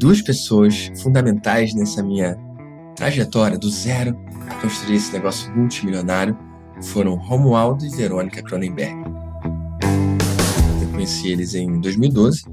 duas pessoas fundamentais nessa minha trajetória do zero a construir esse negócio multimilionário foram Romualdo e Verônica Cronenberg. Eu conheci eles em 2012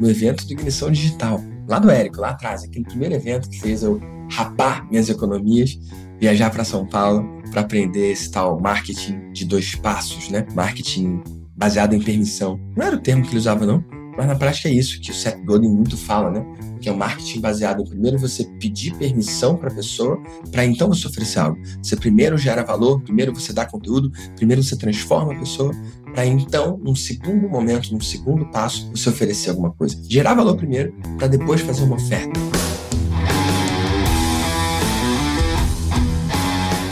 no evento do Ignição Digital, lá do Érico, lá atrás, aquele primeiro evento que fez eu rapar minhas economias, viajar para São Paulo para aprender esse tal marketing de dois passos, né? Marketing baseado em permissão. Não era o termo que ele usava, não, mas na prática é isso que o Seth Godin muito fala, né? Que é o marketing baseado em primeiro você pedir permissão para a pessoa, para então você oferecer algo. Você primeiro gera valor, primeiro você dá conteúdo, primeiro você transforma a pessoa, para então, num segundo momento, num segundo passo, você oferecer alguma coisa. Gerar valor primeiro, para depois fazer uma oferta.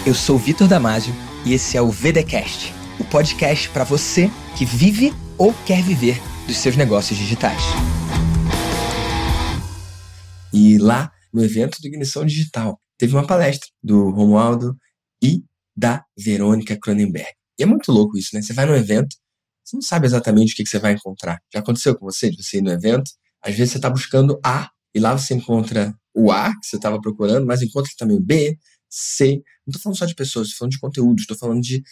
Eu sou Vitor Damasio e esse é o VDcast, o podcast para você que vive ou quer viver dos seus negócios digitais. E lá no evento do Ignição Digital teve uma palestra do Romualdo e da Verônica Cronenberg. E é muito louco isso, né? Você vai no evento, você não sabe exatamente o que você vai encontrar. Já aconteceu com você, de você ir no evento? Às vezes você está buscando A, e lá você encontra o A que você estava procurando, mas encontra também B, C. Não estou falando só de pessoas, estou falando de conteúdos, estou falando de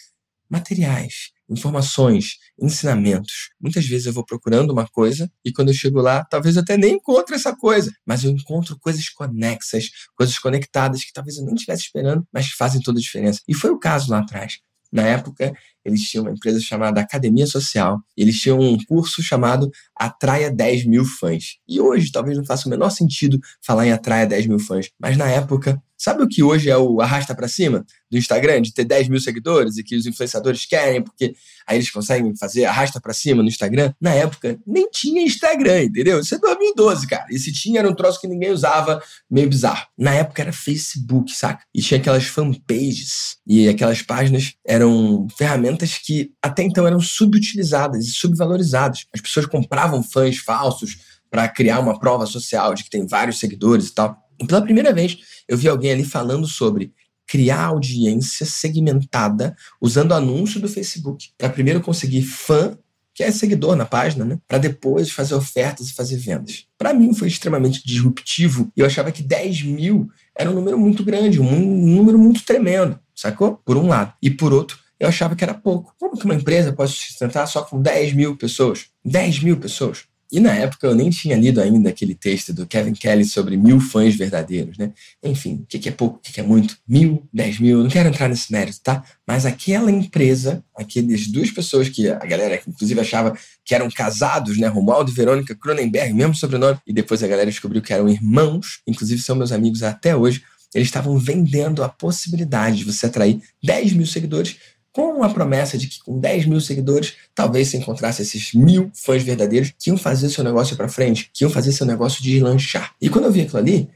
materiais, informações, ensinamentos. Muitas vezes eu vou procurando uma coisa e quando eu chego lá, talvez eu até nem encontre essa coisa, mas eu encontro coisas conexas, coisas conectadas que talvez eu nem estivesse esperando, mas que fazem toda a diferença. E foi o caso lá atrás. Na época, eles tinham uma empresa chamada Academia Social, e eles tinham um curso chamado Atraia 10 mil fãs. E hoje, talvez não faça o menor sentido falar em Atraia 10 mil fãs, mas na época, sabe o que hoje é o arrasta para cima do Instagram, de ter 10 mil seguidores e que os influenciadores querem, porque aí eles conseguem fazer arrasta para cima no Instagram? Na época, nem tinha Instagram, entendeu? Isso é 2012, cara. E se tinha, era um troço que ninguém usava, meio bizarro. Na época era Facebook, saca? E tinha aquelas fanpages, e aquelas páginas eram ferramentas que até então eram subutilizadas e subvalorizadas. As pessoas compravam fãs falsos para criar uma prova social de que tem vários seguidores e tal. E pela primeira vez, eu vi alguém ali falando sobre criar audiência segmentada usando anúncio do Facebook para primeiro conseguir fã que é seguidor na página, né? Para depois fazer ofertas e fazer vendas. Para mim foi extremamente disruptivo e eu achava que 10 mil era um número muito grande, um número muito tremendo, sacou? Por um lado. E por outro, eu achava que era pouco. Como que uma empresa pode se sustentar só com 10 mil pessoas? 10 mil pessoas. E na época eu nem tinha lido ainda aquele texto do Kevin Kelly sobre mil fãs verdadeiros, né? Enfim, o que é pouco, o que é muito? Mil, dez mil, não quero entrar nesse mérito, tá? Mas aquela empresa, aquelas duas pessoas que a galera inclusive achava que eram casados, né? Romualdo e Verônica Cronenberg, mesmo sobrenome, e depois a galera descobriu que eram irmãos, inclusive são meus amigos até hoje. Eles estavam vendendo a possibilidade de você atrair 10 mil seguidores com a promessa de que com 10 mil seguidores, talvez se encontrasse esses mil fãs verdadeiros que iam fazer seu negócio para frente, que iam fazer seu negócio deslanchar. E quando eu vi aquilo ali,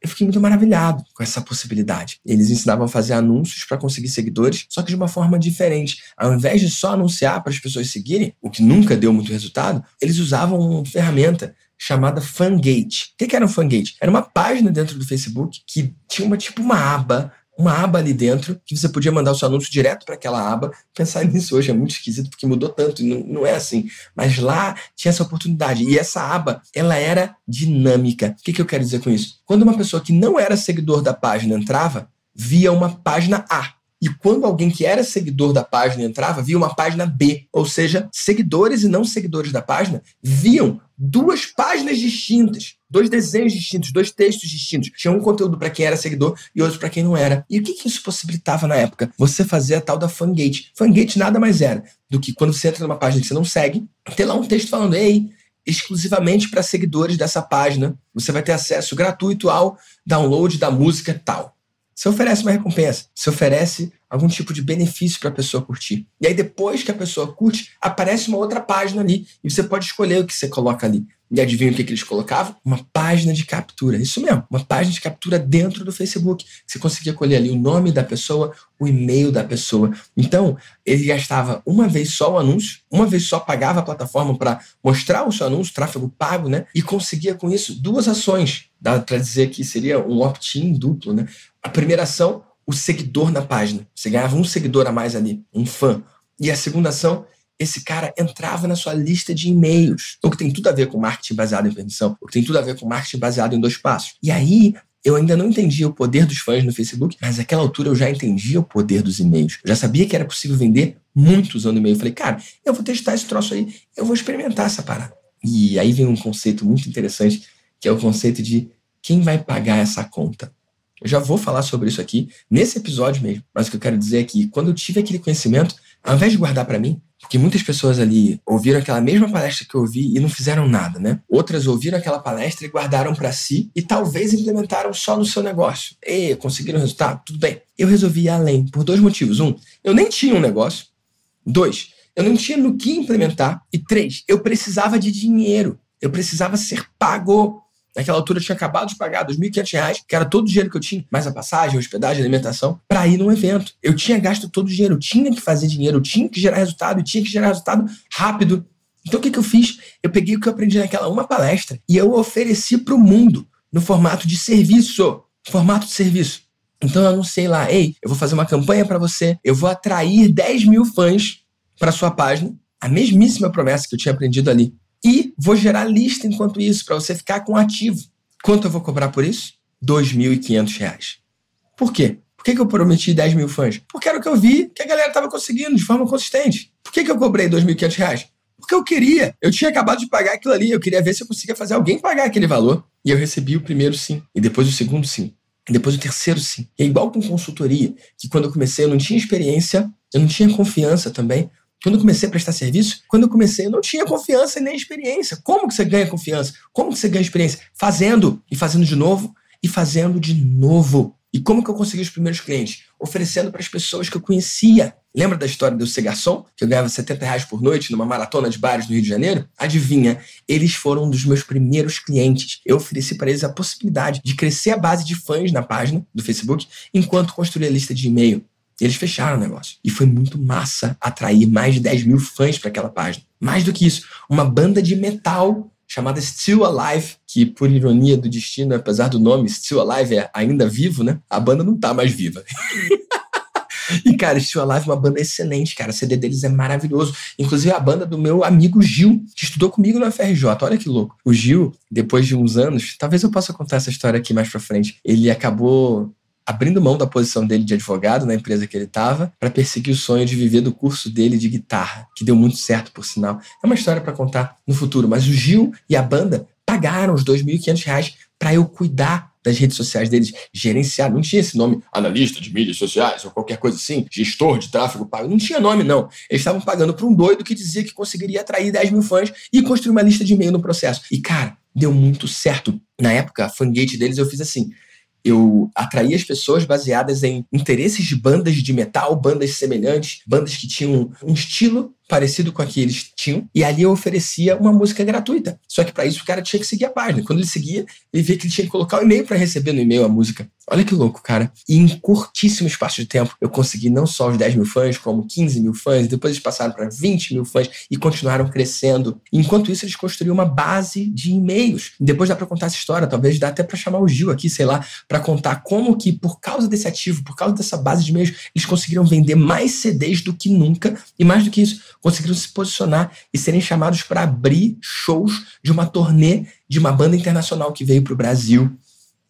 eu fiquei muito maravilhado com essa possibilidade. Eles ensinavam a fazer anúncios para conseguir seguidores, só que de uma forma diferente. Ao invés de só anunciar para as pessoas seguirem, o que nunca deu muito resultado, eles usavam uma ferramenta chamada Fangate. O que era um Fangate? Era uma página dentro do Facebook que tinha uma tipo uma aba uma aba ali dentro que você podia mandar o seu anúncio direto para aquela aba. Pensar nisso hoje é muito esquisito porque mudou tanto e não, não é assim. Mas lá tinha essa oportunidade e essa aba ela era dinâmica. O que, que eu quero dizer com isso? Quando uma pessoa que não era seguidor da página entrava, via uma página A. E quando alguém que era seguidor da página entrava, via uma página B. Ou seja, seguidores e não seguidores da página viam duas páginas distintas, dois desenhos distintos, dois textos distintos. Tinha um conteúdo para quem era seguidor e outro para quem não era. E o que, que isso possibilitava na época? Você fazer a tal da fangate. Fangate nada mais era do que quando você entra numa página que você não segue, ter lá um texto falando: "Ei, exclusivamente para seguidores dessa página, você vai ter acesso gratuito ao download da música tal". Você oferece uma recompensa, você oferece algum tipo de benefício para a pessoa curtir. E aí, depois que a pessoa curte, aparece uma outra página ali e você pode escolher o que você coloca ali. E adivinha o que, que eles colocavam? Uma página de captura. Isso mesmo, uma página de captura dentro do Facebook. Você conseguia colher ali o nome da pessoa, o e-mail da pessoa. Então, ele gastava uma vez só o anúncio, uma vez só pagava a plataforma para mostrar o seu anúncio, tráfego pago, né? E conseguia com isso duas ações. Dá para dizer que seria um opt-in duplo, né? A primeira ação, o seguidor na página. Você ganhava um seguidor a mais ali, um fã. E a segunda ação, esse cara entrava na sua lista de e-mails. O que tem tudo a ver com marketing baseado em permissão, o que tem tudo a ver com marketing baseado em dois passos. E aí, eu ainda não entendia o poder dos fãs no Facebook, mas naquela altura eu já entendia o poder dos e-mails. Eu já sabia que era possível vender muito usando e-mail. Eu falei, cara, eu vou testar esse troço aí, eu vou experimentar essa parada. E aí vem um conceito muito interessante, que é o conceito de quem vai pagar essa conta. Eu já vou falar sobre isso aqui nesse episódio mesmo, mas o que eu quero dizer é que quando eu tive aquele conhecimento, ao invés de guardar para mim, porque muitas pessoas ali ouviram aquela mesma palestra que eu ouvi e não fizeram nada, né? Outras ouviram aquela palestra e guardaram para si e talvez implementaram só no seu negócio. E conseguiram resultado? Tudo bem. Eu resolvi ir além por dois motivos. Um, eu nem tinha um negócio. Dois, eu não tinha no que implementar. E três, eu precisava de dinheiro. Eu precisava ser pago. Naquela altura eu tinha acabado de pagar R$ 2.500, que era todo o dinheiro que eu tinha, mais a passagem, a hospedagem, a alimentação, para ir num evento. Eu tinha gasto todo o dinheiro, eu tinha que fazer dinheiro, eu tinha que gerar resultado, eu tinha que gerar resultado rápido. Então o que, que eu fiz? Eu peguei o que eu aprendi naquela uma palestra e eu ofereci para o mundo no formato de serviço. Formato de serviço. Então eu anunciei lá, ei, eu vou fazer uma campanha para você, eu vou atrair 10 mil fãs para sua página, a mesmíssima promessa que eu tinha aprendido ali. E vou gerar lista enquanto isso, para você ficar com ativo. Quanto eu vou cobrar por isso? R$ 2.500. Por quê? Por que, que eu prometi 10 mil fãs? Porque era o que eu vi que a galera estava conseguindo de forma consistente. Por que, que eu cobrei R$ 2.500? Porque eu queria. Eu tinha acabado de pagar aquilo ali. Eu queria ver se eu conseguia fazer alguém pagar aquele valor. E eu recebi o primeiro sim. E depois o segundo sim. E depois o terceiro sim. E é igual com consultoria, que quando eu comecei eu não tinha experiência, eu não tinha confiança também. Quando eu comecei a prestar serviço, quando eu comecei, eu não tinha confiança nem experiência. Como que você ganha confiança? Como que você ganha experiência? Fazendo e fazendo de novo e fazendo de novo. E como que eu consegui os primeiros clientes? Oferecendo para as pessoas que eu conhecia. Lembra da história do ser? Que eu ganhava 70 reais por noite numa maratona de bares no Rio de Janeiro? Adivinha, eles foram um dos meus primeiros clientes. Eu ofereci para eles a possibilidade de crescer a base de fãs na página do Facebook enquanto construía a lista de e-mail. Eles fecharam o negócio. E foi muito massa atrair mais de 10 mil fãs para aquela página. Mais do que isso, uma banda de metal chamada Still Alive, que por ironia do destino, apesar do nome Still Alive é ainda vivo, né? A banda não tá mais viva. E, cara, Still Alive é uma banda excelente, cara. O CD deles é maravilhoso. Inclusive, a banda do meu amigo Gil, que estudou comigo no FRJ. Olha que louco. O Gil, depois de uns anos, talvez eu possa contar essa história aqui mais pra frente. Ele acabou abrindo mão da posição dele de advogado na empresa que ele estava para perseguir o sonho de viver do curso dele de guitarra, que deu muito certo, por sinal. É uma história para contar no futuro, mas o Gil e a banda pagaram os R$ 2.500 para eu cuidar das redes sociais deles, gerenciar. Não tinha esse nome, analista de mídias sociais ou qualquer coisa assim, gestor de tráfego pago. Não tinha nome, não. Eles estavam pagando para um doido que dizia que conseguiria atrair 10 mil fãs e construir uma lista de e-mail no processo. E, cara, deu muito certo. Na época, a fangate deles eu fiz assim eu atraía as pessoas baseadas em interesses de bandas de metal, bandas semelhantes, bandas que tinham um estilo parecido com a que eles tinham, e ali eu oferecia uma música gratuita. Só que para isso o cara tinha que seguir a página. Quando ele seguia, ele via que ele tinha que colocar o e-mail para receber no e-mail a música. Olha que louco, cara. E em curtíssimo espaço de tempo, eu consegui não só os 10 mil fãs, como 15 mil fãs, depois eles passaram para 20 mil fãs e continuaram crescendo. Enquanto isso, eles construíram uma base de e-mails. Depois dá para contar essa história, talvez dá até para chamar o Gil aqui, sei lá, para contar como que, por causa desse ativo, por causa dessa base de e-mails, eles conseguiram vender mais CDs do que nunca, e mais do que isso, conseguiram se posicionar e serem chamados para abrir shows de uma turnê de uma banda internacional que veio para o Brasil.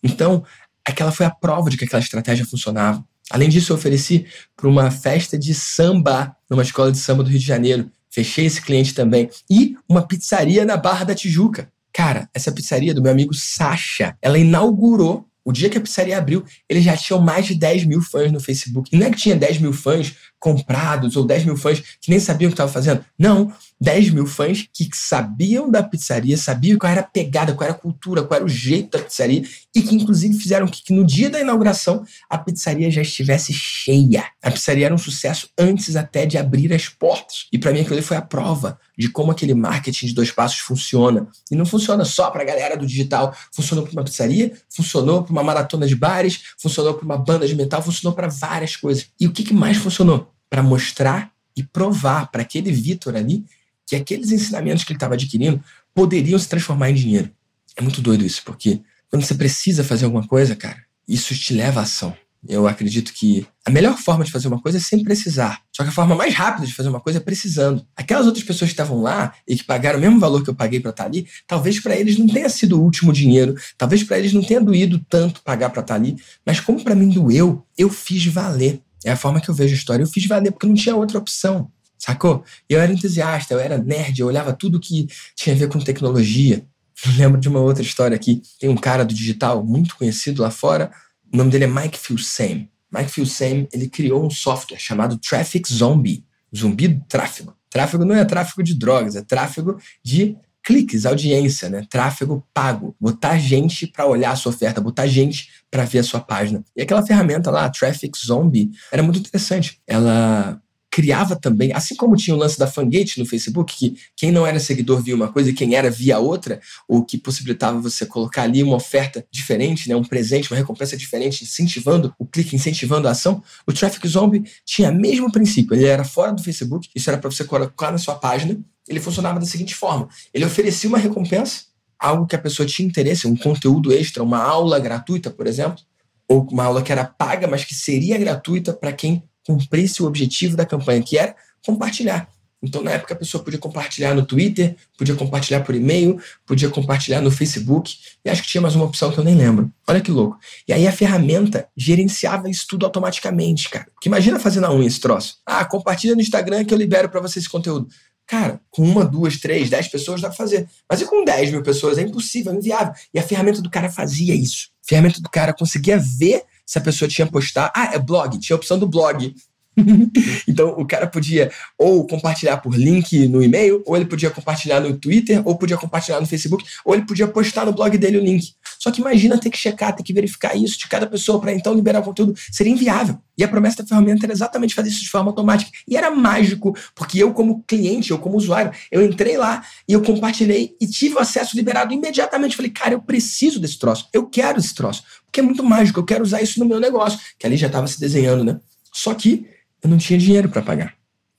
Então, aquela foi a prova de que aquela estratégia funcionava. Além disso, eu ofereci para uma festa de samba numa escola de samba do Rio de Janeiro. Fechei esse cliente também. E uma pizzaria na Barra da Tijuca. Cara, essa pizzaria do meu amigo Sasha, ela inaugurou o dia que a pizzaria abriu, eles já tinham mais de 10 mil fãs no Facebook. E não é que tinha 10 mil fãs comprados ou 10 mil fãs que nem sabiam o que estava fazendo. Não, 10 mil fãs que sabiam da pizzaria, sabiam qual era a pegada, qual era a cultura, qual era o jeito da pizzaria e que inclusive fizeram que, que no dia da inauguração a pizzaria já estivesse cheia. A pizzaria era um sucesso antes até de abrir as portas. E para mim aquilo foi a prova de como aquele marketing de dois passos funciona. E não funciona só para a galera do digital. Funcionou para uma pizzaria, funcionou para uma maratona de bares, funcionou para uma banda de metal, funcionou para várias coisas. E o que, que mais funcionou? Para mostrar e provar para aquele Vitor ali que aqueles ensinamentos que ele estava adquirindo poderiam se transformar em dinheiro. É muito doido isso, porque quando você precisa fazer alguma coisa, cara, isso te leva à ação. Eu acredito que a melhor forma de fazer uma coisa é sem precisar. Só que a forma mais rápida de fazer uma coisa é precisando. Aquelas outras pessoas que estavam lá e que pagaram o mesmo valor que eu paguei para estar ali, talvez para eles não tenha sido o último dinheiro, talvez para eles não tenha doído tanto pagar para estar ali, mas como para mim doeu, eu fiz valer. É a forma que eu vejo a história. Eu fiz valer porque não tinha outra opção. Sacou? Eu era entusiasta, eu era nerd, eu olhava tudo que tinha a ver com tecnologia. Eu lembro de uma outra história aqui. Tem um cara do digital muito conhecido lá fora, o nome dele é Mike Filsaime. Mike Filsaime, ele criou um software chamado Traffic Zombie, zumbi do tráfego. Tráfego não é tráfego de drogas, é tráfego de cliques, audiência, né? Tráfego pago. Botar gente para olhar a sua oferta, botar gente para ver a sua página. E aquela ferramenta lá, Traffic Zombie, era muito interessante. Ela criava também, assim como tinha o lance da Fangate no Facebook, que quem não era seguidor via uma coisa e quem era via outra, o que possibilitava você colocar ali uma oferta diferente, né, um presente, uma recompensa diferente, incentivando o clique, incentivando a ação. O Traffic Zombie tinha o mesmo princípio, ele era fora do Facebook, isso era para você colocar na sua página, ele funcionava da seguinte forma: ele oferecia uma recompensa, algo que a pessoa tinha interesse, um conteúdo extra, uma aula gratuita, por exemplo, ou uma aula que era paga, mas que seria gratuita para quem cumprisse o objetivo da campanha, que era compartilhar. Então, na época, a pessoa podia compartilhar no Twitter, podia compartilhar por e-mail, podia compartilhar no Facebook, e acho que tinha mais uma opção que eu nem lembro. Olha que louco. E aí a ferramenta gerenciava isso tudo automaticamente, cara. Porque imagina fazer na unha esse troço. Ah, compartilha no Instagram que eu libero para você esse conteúdo. Cara, com uma, duas, três, dez pessoas dá pra fazer. Mas e com dez mil pessoas? É impossível, é inviável. E a ferramenta do cara fazia isso. A ferramenta do cara conseguia ver se a pessoa tinha postado. Ah, é blog, tinha a opção do blog. então o cara podia ou compartilhar por link no e-mail, ou ele podia compartilhar no Twitter, ou podia compartilhar no Facebook, ou ele podia postar no blog dele o link. Só que imagina ter que checar, ter que verificar isso de cada pessoa para então liberar o conteúdo. Seria inviável. E a promessa da ferramenta era exatamente fazer isso de forma automática. E era mágico, porque eu, como cliente, eu, como usuário, eu entrei lá e eu compartilhei e tive o acesso liberado imediatamente. Falei, cara, eu preciso desse troço, eu quero esse troço, porque é muito mágico, eu quero usar isso no meu negócio, que ali já estava se desenhando, né? Só que eu não tinha dinheiro para pagar.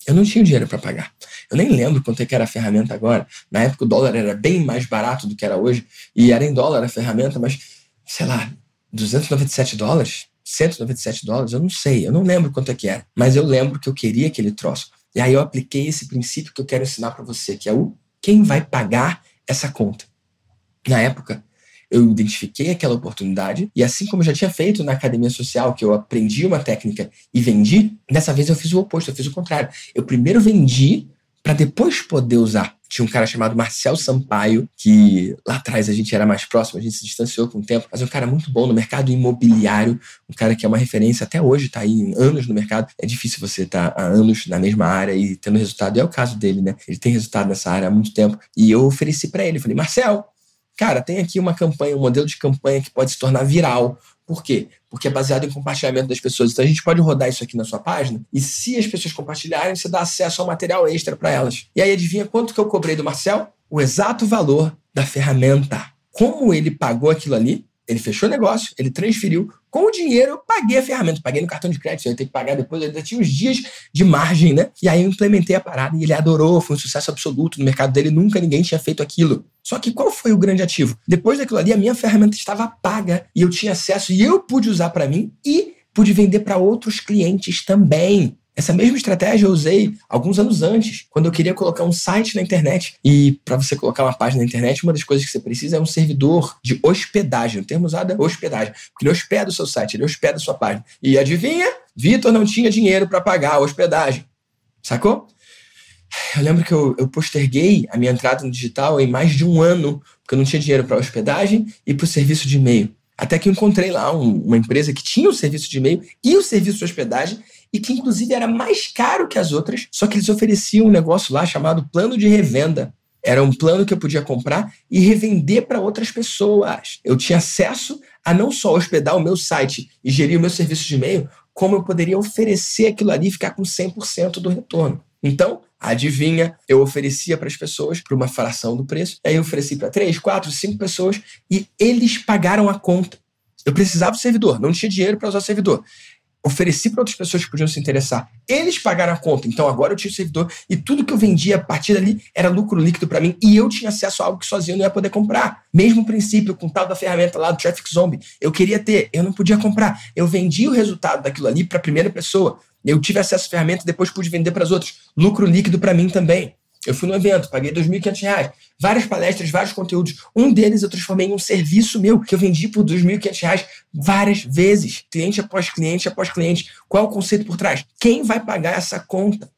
Eu não tinha dinheiro para pagar. Eu nem lembro quanto é que era a ferramenta agora. Na época o dólar era bem mais barato do que era hoje, e era em dólar a ferramenta, mas, sei lá, 297 dólares? 197 dólares? Eu não sei, eu não lembro quanto é que era. Mas eu lembro que eu queria aquele troço. E aí eu apliquei esse princípio que eu quero ensinar para você, que é o quem vai pagar essa conta. Na época, eu identifiquei aquela oportunidade e assim como eu já tinha feito na academia social, que eu aprendi uma técnica e vendi, dessa vez eu fiz o oposto, eu fiz o contrário. Eu primeiro vendi para depois poder usar. Tinha um cara chamado Marcel Sampaio, que lá atrás a gente era mais próximo, a gente se distanciou com o tempo, mas é um cara muito bom no mercado imobiliário, um cara que é uma referência até hoje, está aí anos no mercado. É difícil você estar tá há anos na mesma área e tendo resultado. E é o caso dele, né? Ele tem resultado nessa área há muito tempo. E eu ofereci para ele, falei, Marcel, Cara, tem aqui uma campanha, um modelo de campanha que pode se tornar viral. Por quê? Porque é baseado em compartilhamento das pessoas. Então a gente pode rodar isso aqui na sua página e se as pessoas compartilharem, você dá acesso ao material extra para elas. E aí adivinha quanto que eu cobrei do Marcel? O exato valor da ferramenta. Como ele pagou aquilo ali? Ele fechou o negócio, ele transferiu. Com o dinheiro, eu paguei a ferramenta, paguei no cartão de crédito, eu ia ter que pagar depois, eu ainda tinha uns dias de margem, né? E aí eu implementei a parada e ele adorou, foi um sucesso absoluto no mercado dele, nunca ninguém tinha feito aquilo. Só que qual foi o grande ativo? Depois daquilo ali, a minha ferramenta estava paga e eu tinha acesso e eu pude usar para mim e pude vender para outros clientes também. Essa mesma estratégia eu usei alguns anos antes, quando eu queria colocar um site na internet. E para você colocar uma página na internet, uma das coisas que você precisa é um servidor de hospedagem. O termo usado é hospedagem, porque ele hospeda o seu site, ele hospeda a sua página. E adivinha? Vitor não tinha dinheiro para pagar a hospedagem. Sacou? Eu lembro que eu, eu, posterguei a minha entrada no digital em mais de um ano, porque eu não tinha dinheiro para hospedagem e para o serviço de e-mail. Até que encontrei lá um, uma empresa que tinha o serviço de e-mail e o serviço de hospedagem e que inclusive era mais caro que as outras, só que eles ofereciam um negócio lá chamado plano de revenda. Era um plano que eu podia comprar e revender para outras pessoas. Eu tinha acesso a não só hospedar o meu site e gerir o meu serviço de e-mail, como eu poderia oferecer aquilo ali e ficar com 100% do retorno. Então, adivinha, eu oferecia para as pessoas por uma fração do preço, aí eu ofereci para três, quatro, cinco pessoas e eles pagaram a conta. Eu precisava do servidor, não tinha dinheiro para usar o servidor ofereci para outras pessoas que podiam se interessar. Eles pagaram a conta, então agora eu tinha o servidor e tudo que eu vendia a partir dali era lucro líquido para mim e eu tinha acesso a algo que sozinho eu não ia poder comprar. Mesmo princípio, com tal da ferramenta lá do Traffic Zombie, eu queria ter, eu não podia comprar. Eu vendi o resultado daquilo ali para a primeira pessoa. Eu tive acesso à ferramenta depois pude vender para as outras. Lucro líquido para mim também. Eu fui no evento, paguei R$ 2.500, várias palestras, vários conteúdos. Um deles eu transformei em um serviço meu que eu vendi por R$ 2.500 várias vezes, cliente após cliente após cliente. Qual é o conceito por trás? Quem vai pagar essa conta?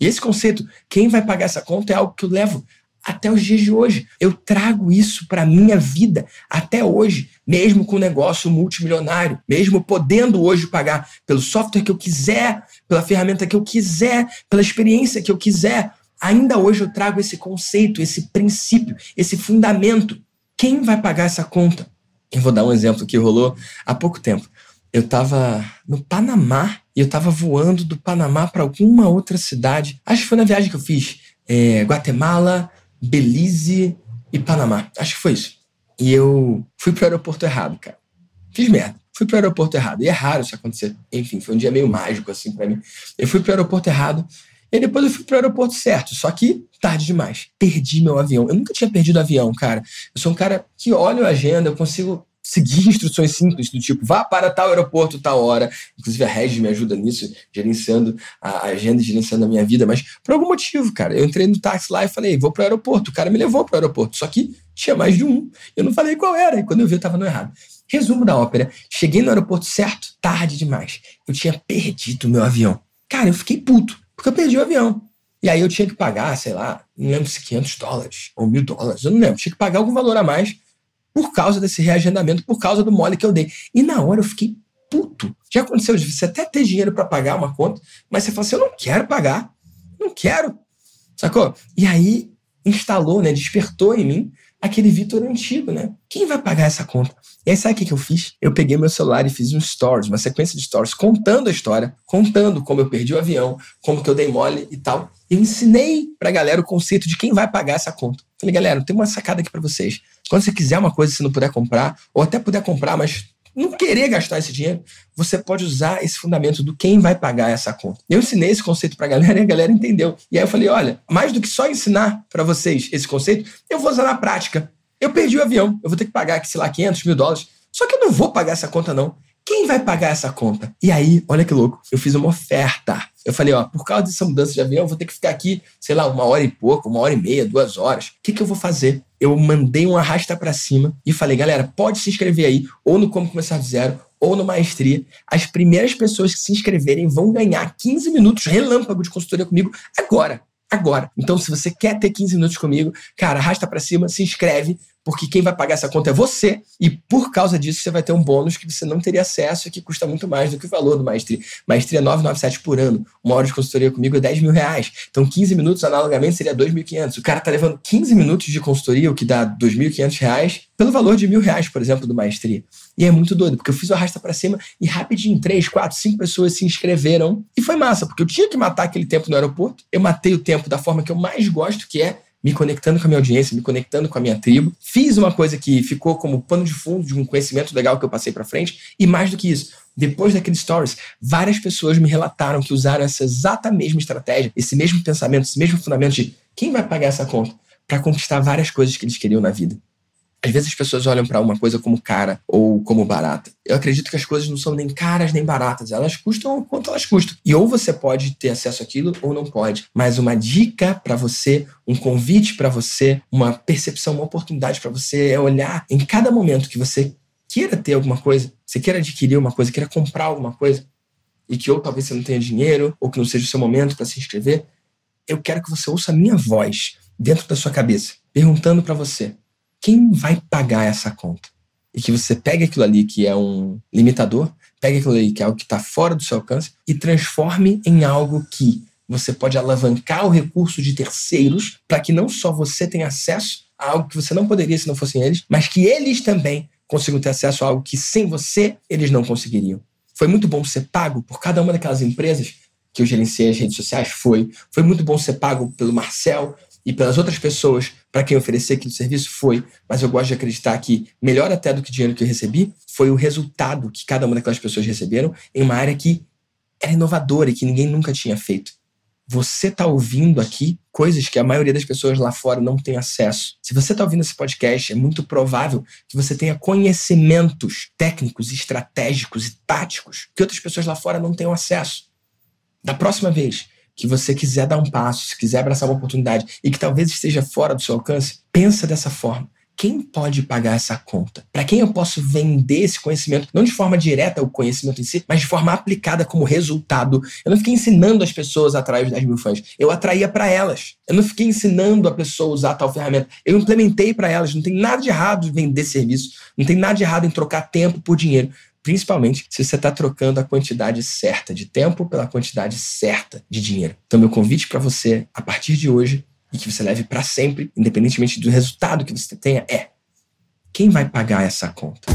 E esse conceito, quem vai pagar essa conta, é algo que eu levo até os dias de hoje. Eu trago isso para minha vida até hoje, mesmo com um negócio multimilionário, mesmo podendo hoje pagar pelo software que eu quiser, pela ferramenta que eu quiser, pela experiência que eu quiser. Ainda hoje eu trago esse conceito, esse princípio, esse fundamento. Quem vai pagar essa conta? Eu vou dar um exemplo que rolou há pouco tempo. Eu estava no Panamá e eu estava voando do Panamá para alguma outra cidade. Acho que foi na viagem que eu fiz. É, Guatemala, Belize e Panamá. Acho que foi isso. E eu fui pro aeroporto errado, cara. Fiz merda. Fui pro aeroporto errado. E é raro isso acontecer. Enfim, foi um dia meio mágico, assim, para mim. Eu fui pro aeroporto errado e depois eu fui pro aeroporto certo, só que tarde demais. Perdi meu avião. Eu nunca tinha perdido avião, cara. Eu sou um cara que olha a agenda, eu consigo seguir instruções simples, do tipo, vá para tal aeroporto, tal hora. Inclusive a Regi me ajuda nisso, gerenciando a agenda, gerenciando a minha vida, mas por algum motivo, cara, eu entrei no táxi lá e falei, vou pro aeroporto. O cara me levou pro aeroporto, só que tinha mais de um. Eu não falei qual era, e quando eu vi, eu tava no errado. Resumo da ópera: cheguei no aeroporto certo, tarde demais. Eu tinha perdido meu avião. Cara, eu fiquei puto. Porque eu perdi o avião. E aí eu tinha que pagar, sei lá, não lembro se 500 dólares ou mil dólares, eu não lembro. Tinha que pagar algum valor a mais por causa desse reagendamento, por causa do mole que eu dei. E na hora eu fiquei puto. Já aconteceu de você até ter dinheiro para pagar uma conta, mas você fala assim: eu não quero pagar, não quero. Sacou? E aí instalou, né? Despertou em mim aquele Vitor antigo, né? Quem vai pagar essa conta? E aí, sabe o que, que eu fiz? Eu peguei meu celular e fiz um stories, uma sequência de stories, contando a história, contando como eu perdi o avião, como que eu dei mole e tal. Eu ensinei pra galera o conceito de quem vai pagar essa conta. Falei, galera, tem uma sacada aqui para vocês. Quando você quiser uma coisa e você não puder comprar, ou até puder comprar, mas não querer gastar esse dinheiro, você pode usar esse fundamento do quem vai pagar essa conta. Eu ensinei esse conceito para a galera e a galera entendeu. E aí eu falei, olha, mais do que só ensinar para vocês esse conceito, eu vou usar na prática. Eu perdi o avião, eu vou ter que pagar sei lá, 500 mil dólares. Só que eu não vou pagar essa conta, não. Quem vai pagar essa conta? E aí, olha que louco, eu fiz uma oferta. Eu falei, ó, por causa dessa mudança de avião, eu vou ter que ficar aqui, sei lá, uma hora e pouco, uma hora e meia, duas horas. O que, que eu vou fazer? Eu mandei um arrasta para cima e falei, galera, pode se inscrever aí, ou no Como Começar do Zero, ou no Maestria. As primeiras pessoas que se inscreverem vão ganhar 15 minutos relâmpago de consultoria comigo agora agora. Então, se você quer ter 15 minutos comigo, cara, arrasta para cima, se inscreve, porque quem vai pagar essa conta é você, e por causa disso você vai ter um bônus que você não teria acesso e que custa muito mais do que o valor do Maestria. Maestria é 997 por ano. Uma hora de consultoria comigo é 10 mil reais. Então 15 minutos, analogamente, seria 2.500. O cara tá levando 15 minutos de consultoria, o que dá 2.500 reais, pelo valor de mil reais, por exemplo, do Maestria. E é muito doido, porque eu fiz o arrasta para cima e rapidinho, três, quatro, cinco pessoas se inscreveram. E foi massa, porque eu tinha que matar aquele tempo no aeroporto. Eu matei o tempo da forma que eu mais gosto, que é me conectando com a minha audiência, me conectando com a minha tribo. Fiz uma coisa que ficou como pano de fundo de um conhecimento legal que eu passei para frente. E mais do que isso, depois daqueles stories, várias pessoas me relataram que usaram essa exata mesma estratégia, esse mesmo pensamento, esse mesmo fundamento de quem vai pagar essa conta para conquistar várias coisas que eles queriam na vida. Às vezes as pessoas olham para uma coisa como cara ou como barata. Eu acredito que as coisas não são nem caras nem baratas, elas custam quanto elas custam. E ou você pode ter acesso àquilo ou não pode. Mas uma dica para você, um convite para você, uma percepção, uma oportunidade para você é olhar em cada momento que você queira ter alguma coisa, você queira adquirir uma coisa, queira comprar alguma coisa, e que ou talvez você não tenha dinheiro, ou que não seja o seu momento para se inscrever, eu quero que você ouça a minha voz dentro da sua cabeça, perguntando para você: quem vai pagar essa conta? E que você pegue aquilo ali que é um limitador, pegue aquilo ali que é algo que está fora do seu alcance e transforme em algo que você pode alavancar o recurso de terceiros para que não só você tenha acesso a algo que você não poderia se não fossem eles, mas que eles também consigam ter acesso a algo que sem você eles não conseguiriam. Foi muito bom ser pago por cada uma daquelas empresas que eu gerenciei as redes sociais? Foi. Foi muito bom ser pago pelo Marcel, e pelas outras pessoas para quem oferecer aquele serviço foi, mas eu gosto de acreditar que melhor até do que o dinheiro que eu recebi foi o resultado que cada uma daquelas pessoas receberam em uma área que era inovadora e que ninguém nunca tinha feito. Você está ouvindo aqui coisas que a maioria das pessoas lá fora não tem acesso. Se você está ouvindo esse podcast, é muito provável que você tenha conhecimentos técnicos, estratégicos e táticos que outras pessoas lá fora não tenham acesso. Da próxima vez que você quiser dar um passo, se quiser abraçar uma oportunidade e que talvez esteja fora do seu alcance, pensa dessa forma quem pode pagar essa conta? Para quem eu posso vender esse conhecimento, não de forma direta o conhecimento em si, mas de forma aplicada como resultado? Eu não fiquei ensinando as pessoas a atrair os 10 mil fãs, eu atraía para elas. Eu não fiquei ensinando a pessoa a usar tal ferramenta, eu implementei para elas. Não tem nada de errado em vender serviço, não tem nada de errado em trocar tempo por dinheiro principalmente se você está trocando a quantidade certa de tempo pela quantidade certa de dinheiro. Então, meu convite para você, a partir de hoje, e que você leve para sempre, independentemente do resultado que você tenha, é quem vai pagar essa conta?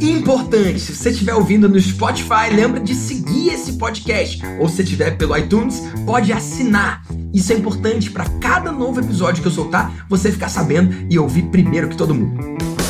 Importante, se você estiver ouvindo no Spotify, lembra de seguir esse podcast. Ou se estiver pelo iTunes, pode assinar. Isso é importante para cada novo episódio que eu soltar, você ficar sabendo e ouvir primeiro que todo mundo.